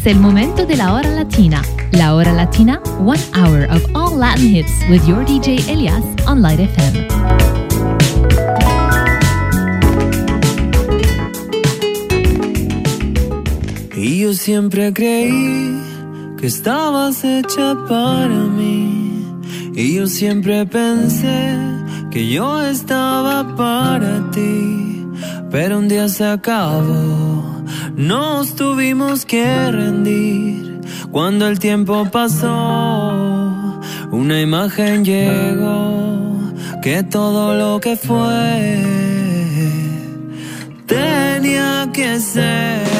Es el momento de la hora latina. La hora latina, one hour of all Latin hits with your DJ Elias on Light FM. Y yo siempre creí que estabas hecha para mí. Y yo siempre pensé que yo estaba para ti. Pero un día se acabó. Nos tuvimos que rendir. Cuando el tiempo pasó, una imagen llegó. Que todo lo que fue tenía que ser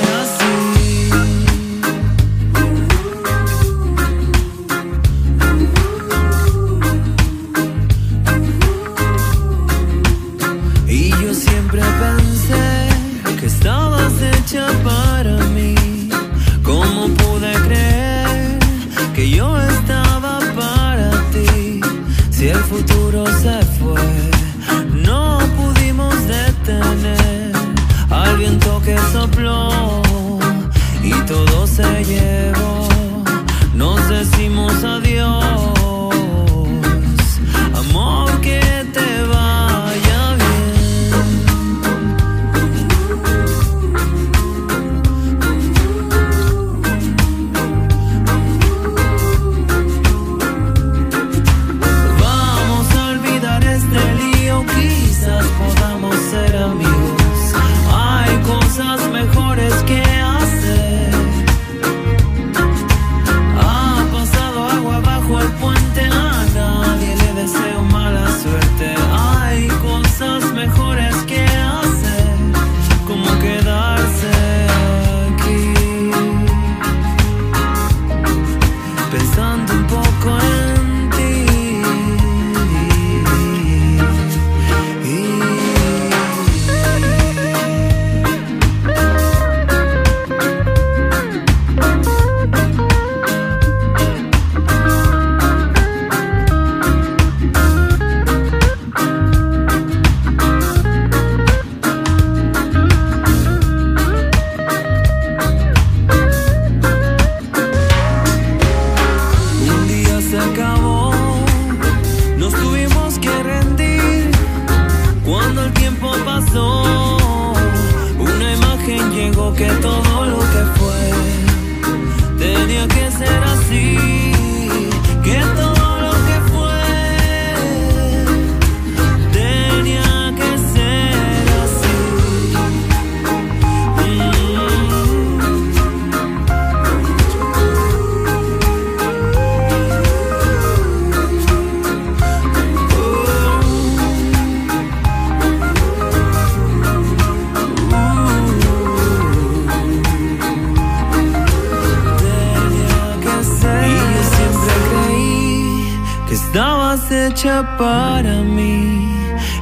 que estabas hecha para mí.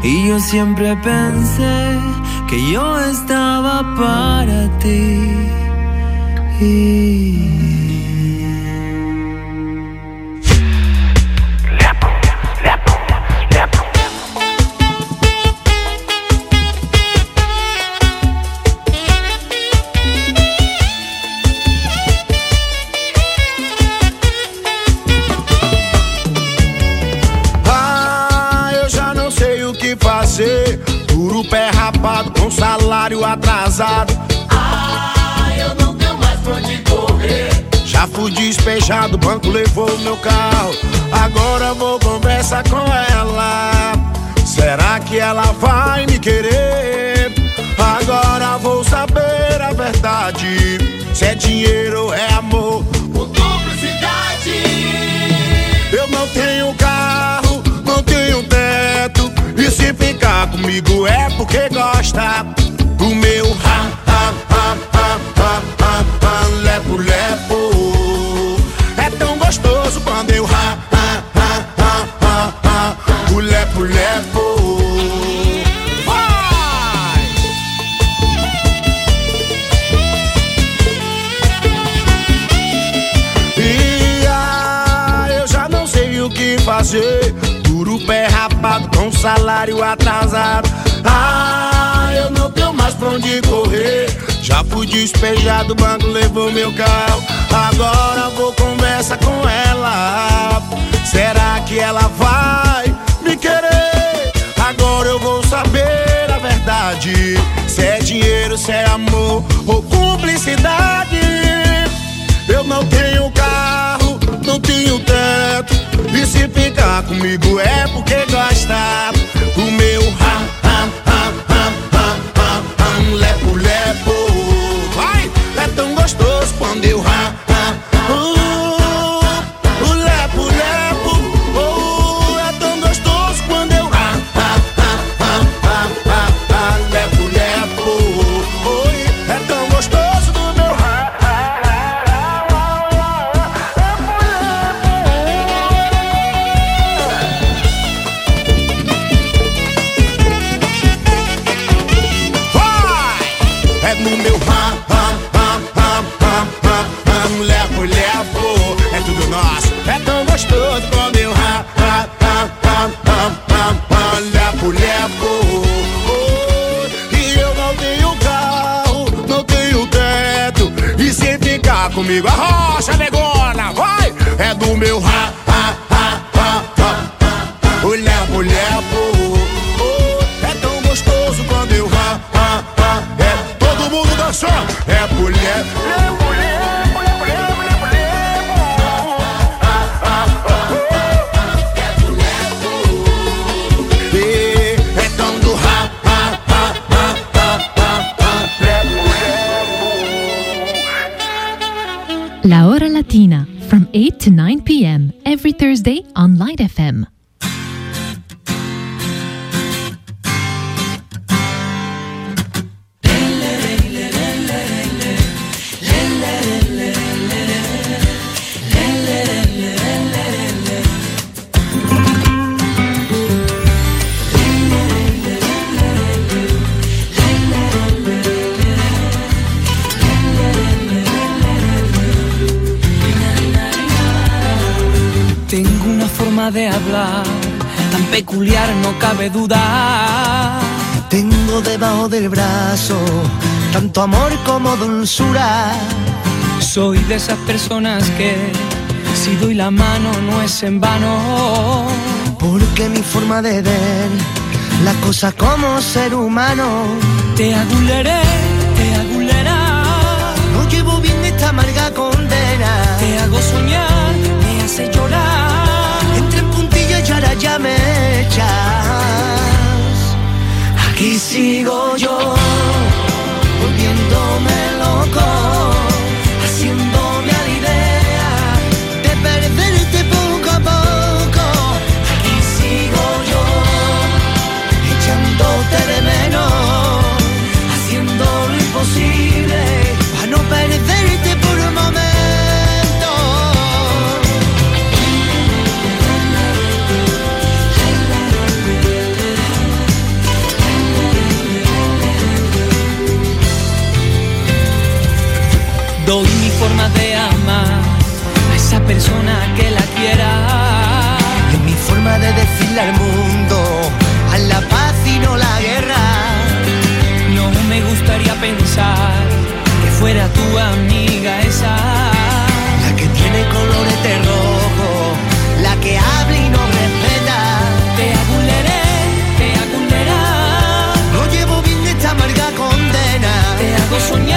Y yo siempre pensé que yo estaba para ti. Atrasado. Ah, eu não tenho mais pra onde correr. Já fui despejado, o banco levou meu carro. Agora vou conversar com ela. Será que ela vai me querer? Agora vou saber a verdade. Se é dinheiro ou é amor. Por duplicidade. Eu não tenho carro, não tenho teto. E se ficar comigo é porque gosta do meu ha, ha, ha, ha, ha, ha, ha, lepo, lepo. É tão gostoso quando eu ha, ha, ha, ha, ha, ha, o lepo, lepo. Vai! E ah, eu já não sei o que fazer. Duro pé rapado com salário atrasado. Ah, pra onde correr. Já fui despejado, o banco levou meu carro. Agora vou conversar com ela. Será que ela vai me querer? Agora eu vou saber a verdade. Se é dinheiro, se é amor ou cumplicidade. Eu não tenho carro, não tenho teto. E se ficar comigo é porque gosta. O meu ha, quando eu ha, comigo, a rocha negona, vai! É do meu ha, forma de hablar tan peculiar, no cabe duda. Tengo debajo del brazo tanto amor como dulzura. Soy de esas personas que si doy la mano no es en vano. Porque mi forma de ver las cosas como ser humano. Te aguleré, te agulerá, No llevo bien esta amarga condena. te hago soñar, me hace llorar. Ya me echas. Aquí sigo yo, volviéndome loco, persona que la quiera. Es mi forma de decirle al mundo a la paz y no la guerra. No me gustaría pensar que fuera tu amiga esa. La que tiene colores de rojo, la que habla y no respeta. Te aguleré, te agulerá, No llevo bien esta amarga condena. te hago soñar,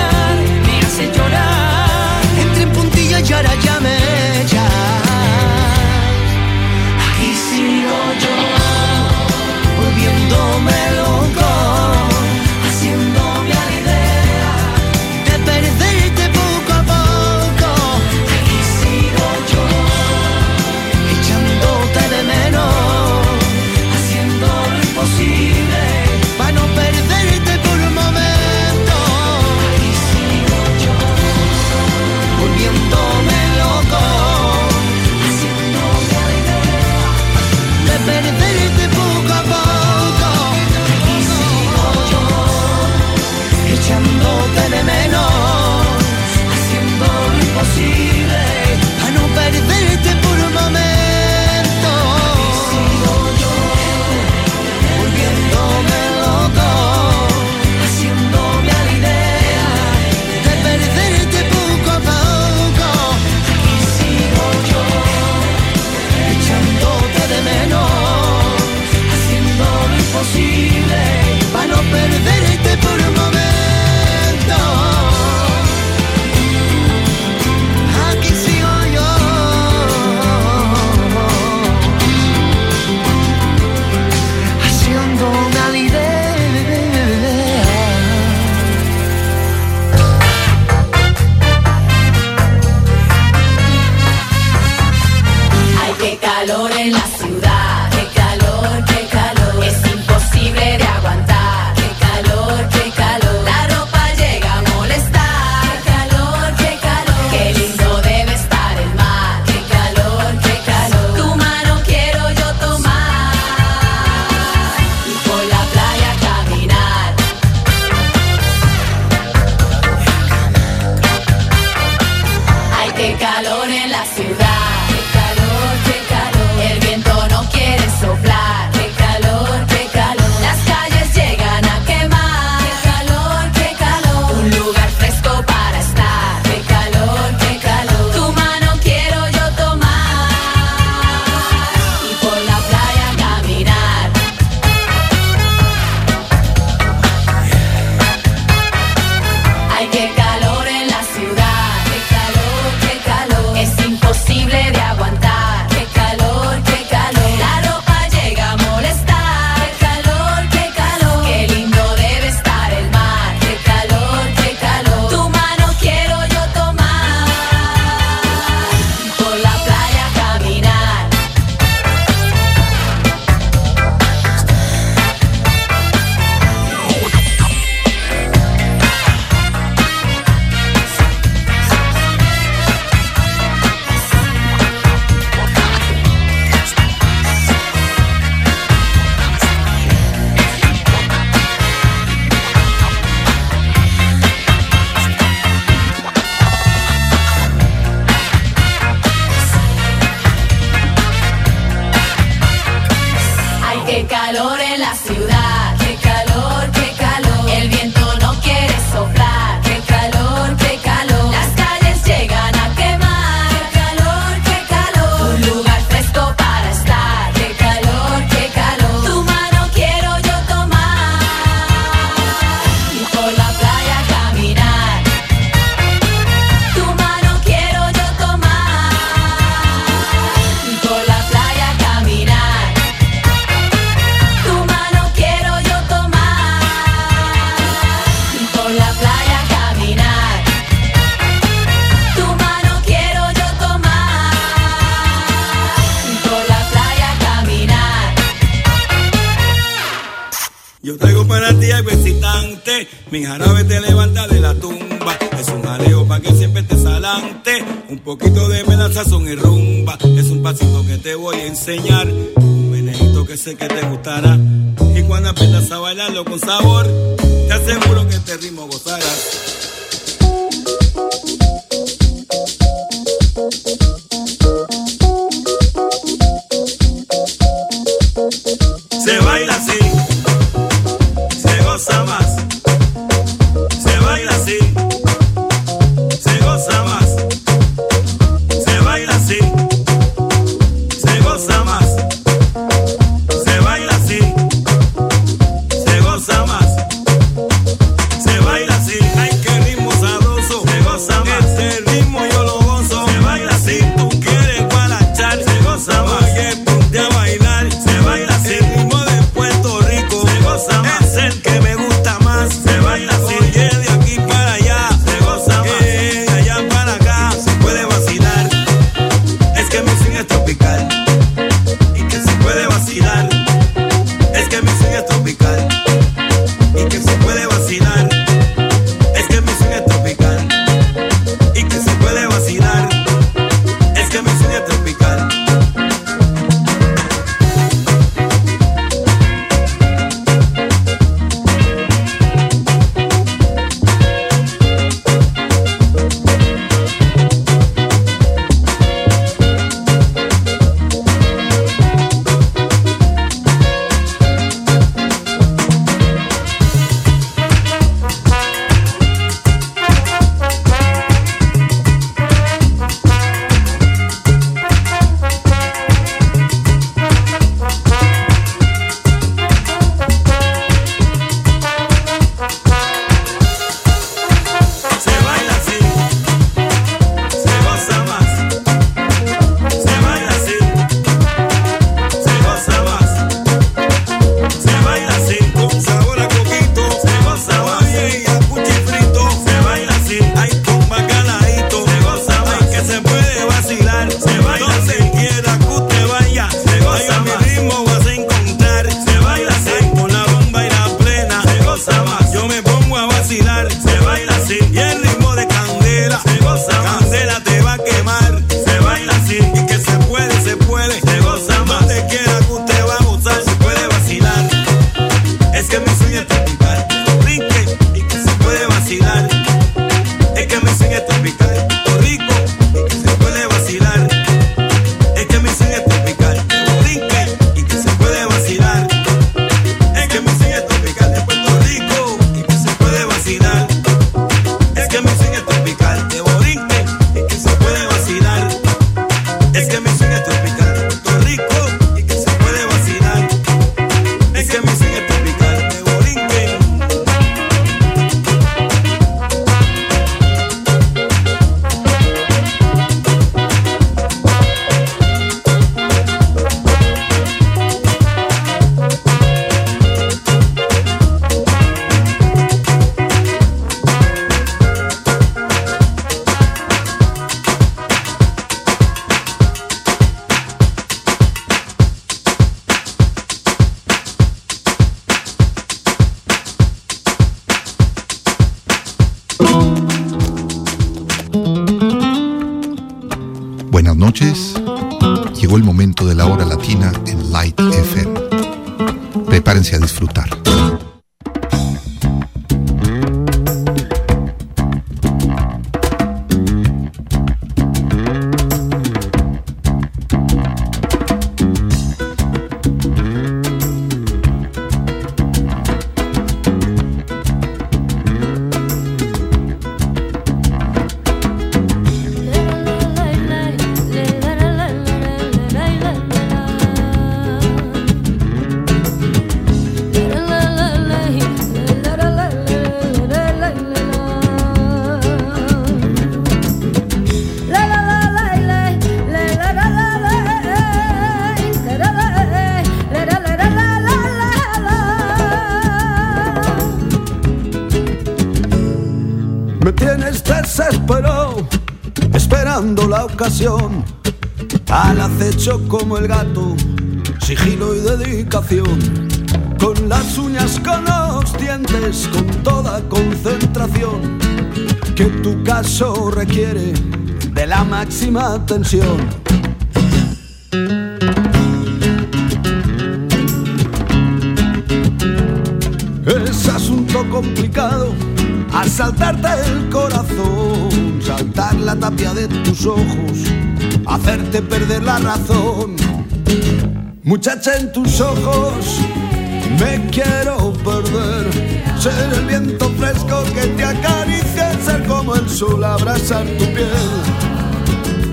Mi jarabe te levanta de la tumba. Es un jaleo pa' que siempre estés adelante. Un poquito de melaza son y rumba. Es un pasito que te voy a enseñar. Un menejito que sé que te gustará. Y cuando aprendas a bailarlo con sabor, te aseguro que este ritmo gozarás. Al acecho como el gato, sigilo y dedicación, con las uñas, con los dientes, con toda concentración, que tu caso requiere de la máxima atención. Es asunto complicado asaltarte el corazón, saltar la tapia de tus ojos, hacerte perder la razón. Muchacha en tus ojos, me quiero perder. Ser el viento fresco que te acaricia, ser como el sol abrazar tu piel.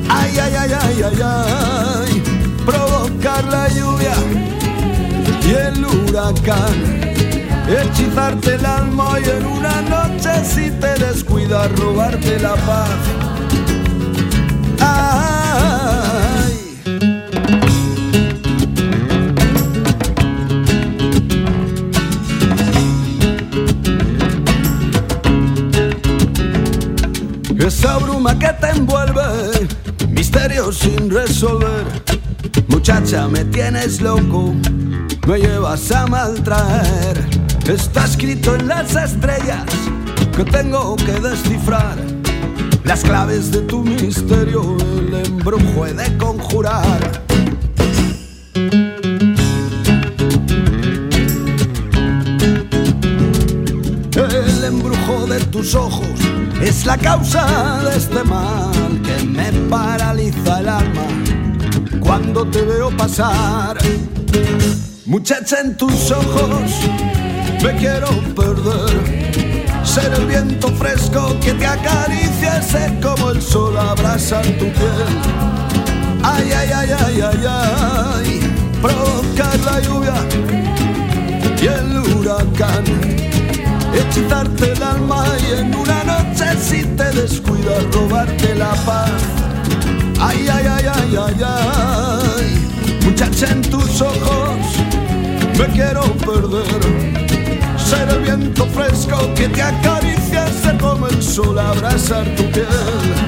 Ay, ay, ay, ay, ay, ay, provocar la lluvia y el huracán hechizarte el alma y en una noche si te descuidas robarte la paz. Ay. Esa bruma que te envuelve, misterio sin resolver. Muchacha, me tienes loco, me llevas a maltraer. Está escrito en las estrellas que tengo que descifrar las claves de tu misterio, el embrujo he de conjurar. El embrujo de tus ojos es la causa de este mal que me paraliza el alma cuando te veo pasar. Muchacha en tus ojos me quiero perder. Ser el viento fresco que te acaricia, ser como el sol abrazar tu piel. Ay, ay, ay, ay, ay, ay, provocar la lluvia y el huracán. Hechizarte el alma y en una noche si te descuidas robarte la paz. Ay, ay, ay, ay, ay, ay, muchacha en tus ojos me quiero perder fresco que te acaricia, ser como el sol abrazar tu piel.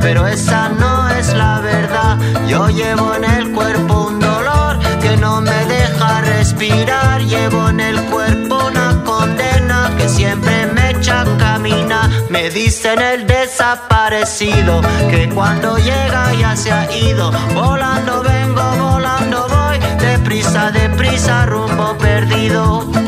Pero esa no es la verdad. Yo llevo en el cuerpo un dolor que no me deja respirar, llevo en el cuerpo una condena que siempre me echa a caminar. Me dicen el desaparecido que cuando llega ya se ha ido, volando vengo, volando voy, deprisa, deprisa, rumbo perdido.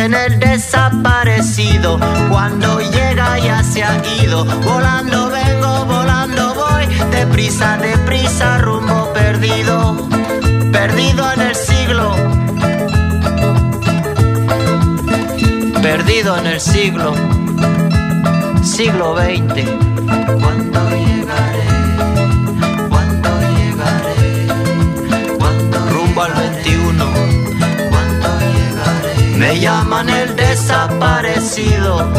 Dicen el desaparecido, cuando llega ya se ha ido. Volando vengo, volando voy, deprisa, deprisa, rumbo perdido, perdido en el siglo. Perdido en el siglo siglo XX. ¿Cuándo llegaré? Me llaman el desaparecido.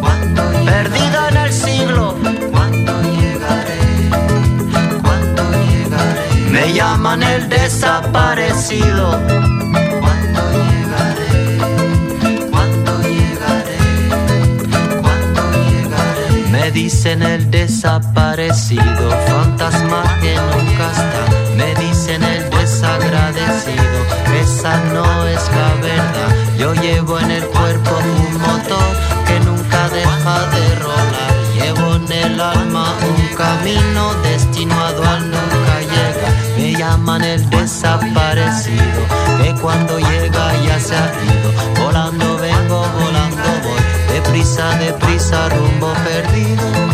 ¿Cuándo Perdido en el siglo. ¿Cuándo llegaré? ¿Cuándo llegaré? Me llaman el desaparecido. ¿Cuándo llegaré? ¿Cuándo llegaré? Me dicen el desaparecido, fantasma que nunca está. Me dicen el desagradecido, esa no. Yo llevo en el cuerpo un motor que nunca deja de rolar. Llevo en el alma un camino destinado al nunca llega. Me llaman el desaparecido, que cuando llega ya se ha ido. Volando vengo, volando voy. Deprisa, deprisa, rumbo perdido.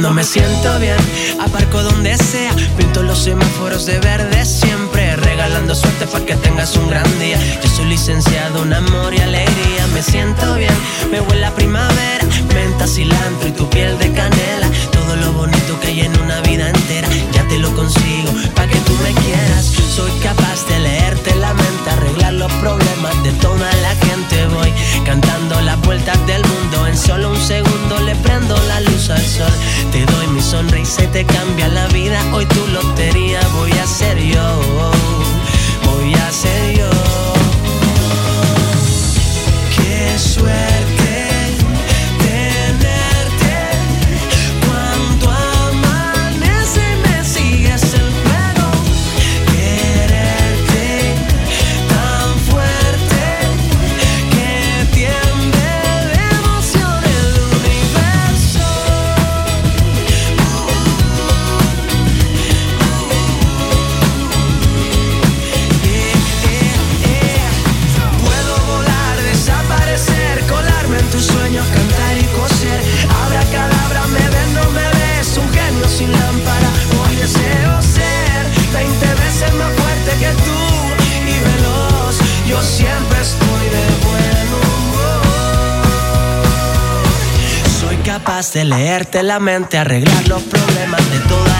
Cuando me siento bien, aparco donde sea, pinto los semáforos de verde siempre, regalando suerte para que tengas un gran día. Yo soy licenciado en amor y alegría, me siento bien, me huele a primavera, menta, cilantro y tu piel de canela, todo lo bonito que hay en una vida entera, ya te lo consigo, para que tú me quieras. Soy capaz de leerte la mente, arreglar los problemas de toda la gente. Voy cantando las vueltas del mundo, en solo un segundo le prendo la luz al sol. Te doy mi sonrisa y te cambia la vida. Hoy tu lotería voy a ser yo. Voy a ser yo. hace leerte la mente, arreglar los problemas de toda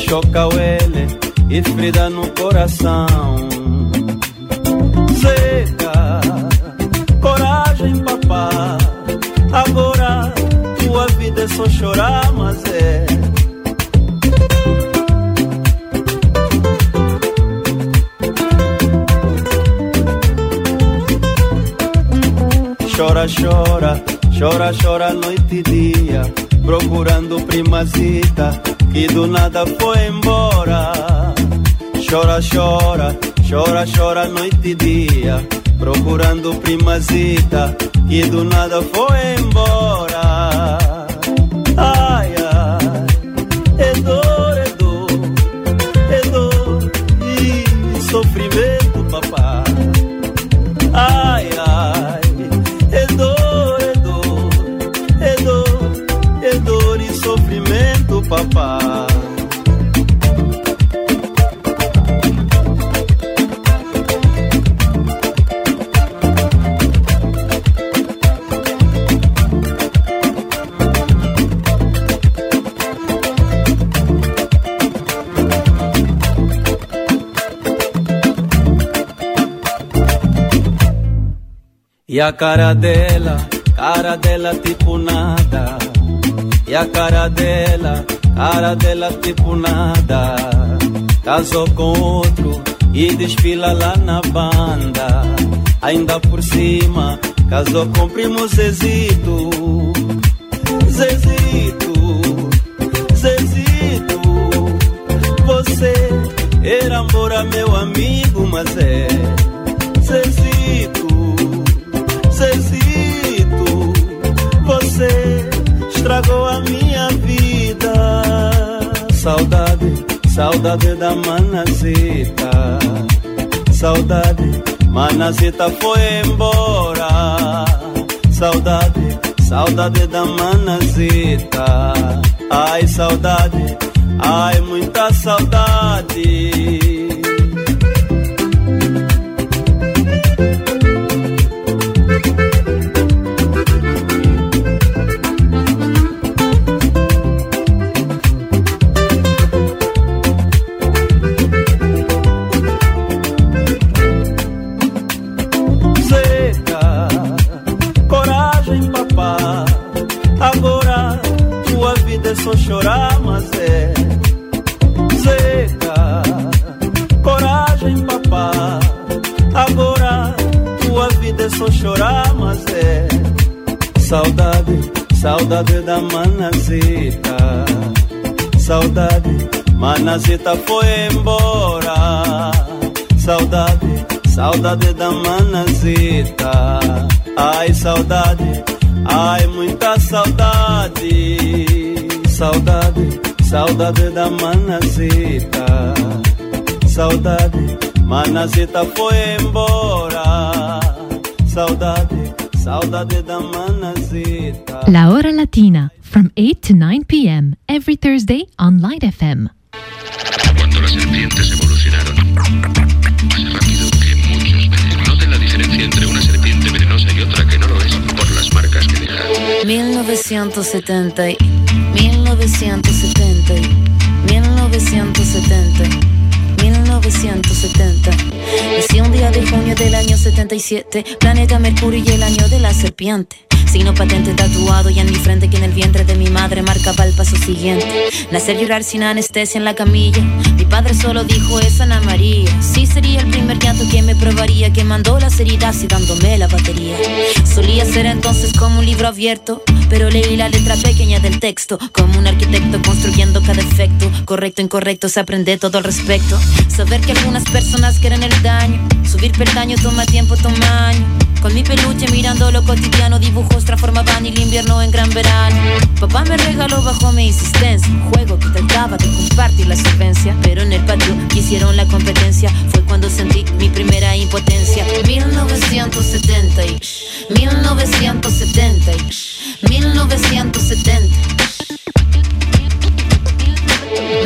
Deixou Cauele e Frida no coração. Seca, coragem papá. Agora tua vida é só chorar, mas é. Chora, chora, chora, chora noite e dia Procurando do nada foi embora. Chora, chora, chora, chora noite e dia Procurando primazita que do nada foi embora E a cara dela, cara dela tipo nada. E a cara dela, cara dela tipo nada. Casou com outro e desfila lá na banda. Ainda por cima, casou com primo Zezito. Zezito, Zezito. Você era embora meu amigo, mas é estragou a minha vida. Saudade, saudade da manazita. Saudade, manazita foi embora. Saudade, saudade da manazita. Ai, saudade, ai, muita saudade. Manazita foi embora. Saudade, saudade da manazita. Ai, saudade, ai, muita saudade. Saudade, saudade da manazita. Saudade, manazita foi embora. Saudade, saudade da manazita. La Hora Latina, from 8 to 9 p.m. every Thursday on Light FM. Cuando las serpientes evolucionaron más rápido que muchos venenos. Noten la diferencia entre una serpiente venenosa y otra que no lo es por las marcas que deja. 1970, y- 1970, y- 1970, 1970. Nací un día de junio del año 77, planeta Mercurio y el año de la serpiente. Signo patente tatuado y en mi frente que en el vientre de mi madre marcaba el paso siguiente. Nacer llorar sin anestesia en la camilla. Mi padre solo dijo es Ana María. Sí sería el primer llanto que me probaría, que mandó las heridas y dándome la batería. Solía ser entonces como un libro abierto, pero leí la letra pequeña del texto, como un arquitecto construyendo cada efecto. Correcto, incorrecto, se aprende todo al respecto. Saber que algunas personas quieren el daño, subir peldaño toma tiempo, toma año. Con mi peluche mirando lo cotidiano, dibujos transformaban el invierno en gran verano. Papá me regaló bajo mi insistencia un juego que trataba de compartir la solvencia, pero en el patio quisieron la competencia. Fue cuando sentí mi primera impotencia. 1970, y 1970, y 1970.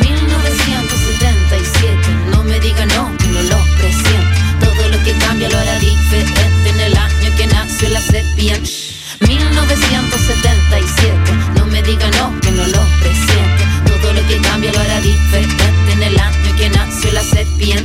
1977, no me diga no, que no lo presiento. Todo lo que cambia lo hará diferente en el año que nació la sepia. 1977, no me diga no, que no lo presiente. Todo lo que cambia lo hará diferente en el año que nació la sepia.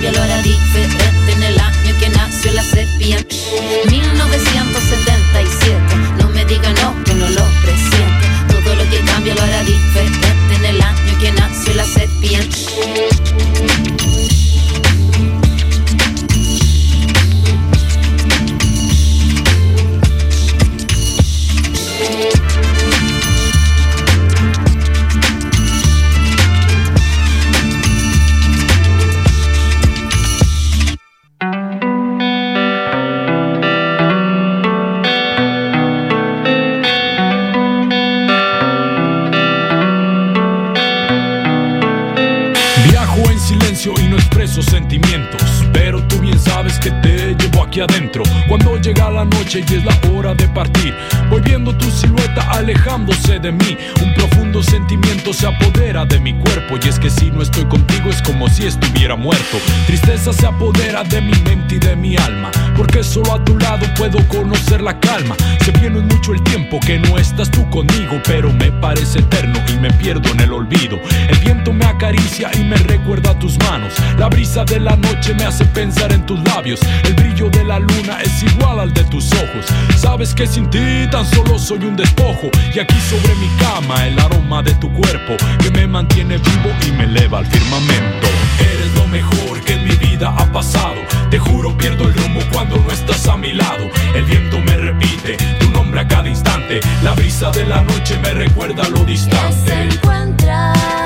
Cambia lo hará diferente en el año que nació la sepia. 1977, de mi mente y de mi alma, porque solo a tu lado puedo conocer la calma. Se viene mucho el tiempo que no estás tú conmigo, pero me parece eterno y me pierdo en el olvido. El viento me acaricia y me recuerda tus manos. La brisa de la noche me hace pensar en tus labios. El brillo de la luna es igual al de tus ojos. Sabes que sin ti tan solo soy un despojo. Y aquí sobre mi cama el aroma de tu cuerpo que me mantiene vivo y me eleva al firmamento. Eres lo mejor que en mi vida ha pasado. Te juro pierdo el rumbo cuando no estás a mi lado. El viento me repite tu nombre a cada instante. La brisa de la noche me recuerda lo distante. encuentran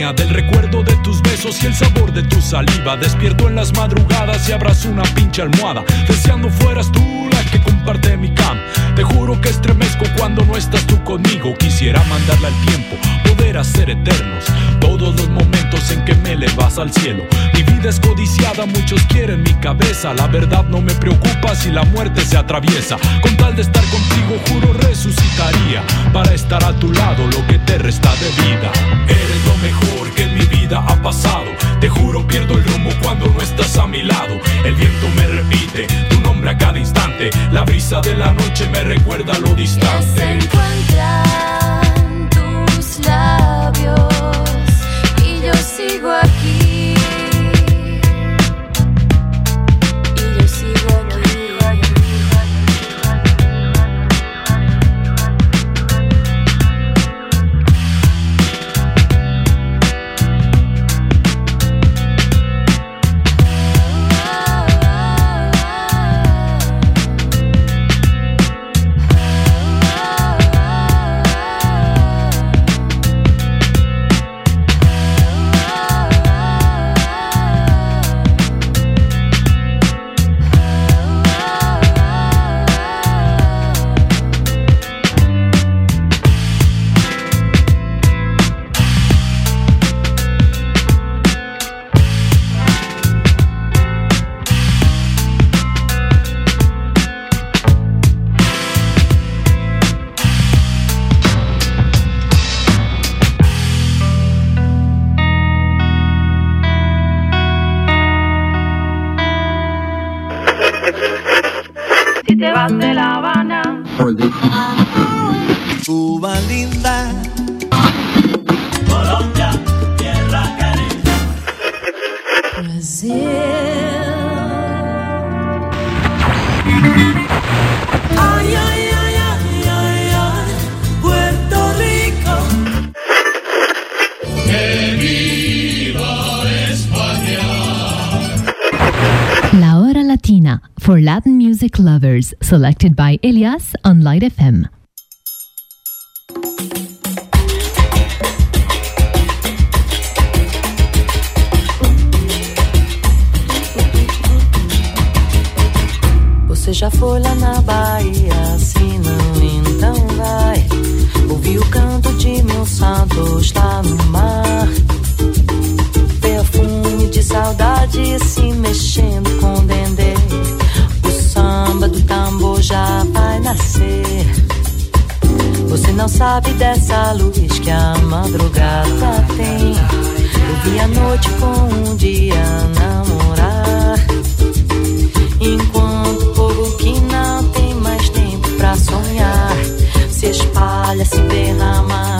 del recuerdo de tus besos y el sabor de tu saliva. Despierto en las madrugadas y abrazo una pinche almohada, deseando fueras tú la que comparte mi cama. Te juro que estremezco cuando no estás tú conmigo. Quisiera mandarle al tiempo, poder hacer eternos todos los momentos en que me elevas al cielo. Mi vida es codiciada, muchos quieren mi cabeza. La verdad no me preocupa si la muerte se atraviesa. Con tal de estar contigo, juro resucitaría para estar a tu lado lo que te resta de vida. Eres lo mejor vida ha pasado. Te juro pierdo el rumbo cuando no estás a mi lado. El viento me repite tu nombre a cada instante. La brisa de la noche me recuerda lo distante. selected by Elias on Light FM. sabe dessa luz que a madrugada tem. Eu vi a noite com um dia namorar. Enquanto o povo que não tem mais tempo pra sonhar se espalha, se derrama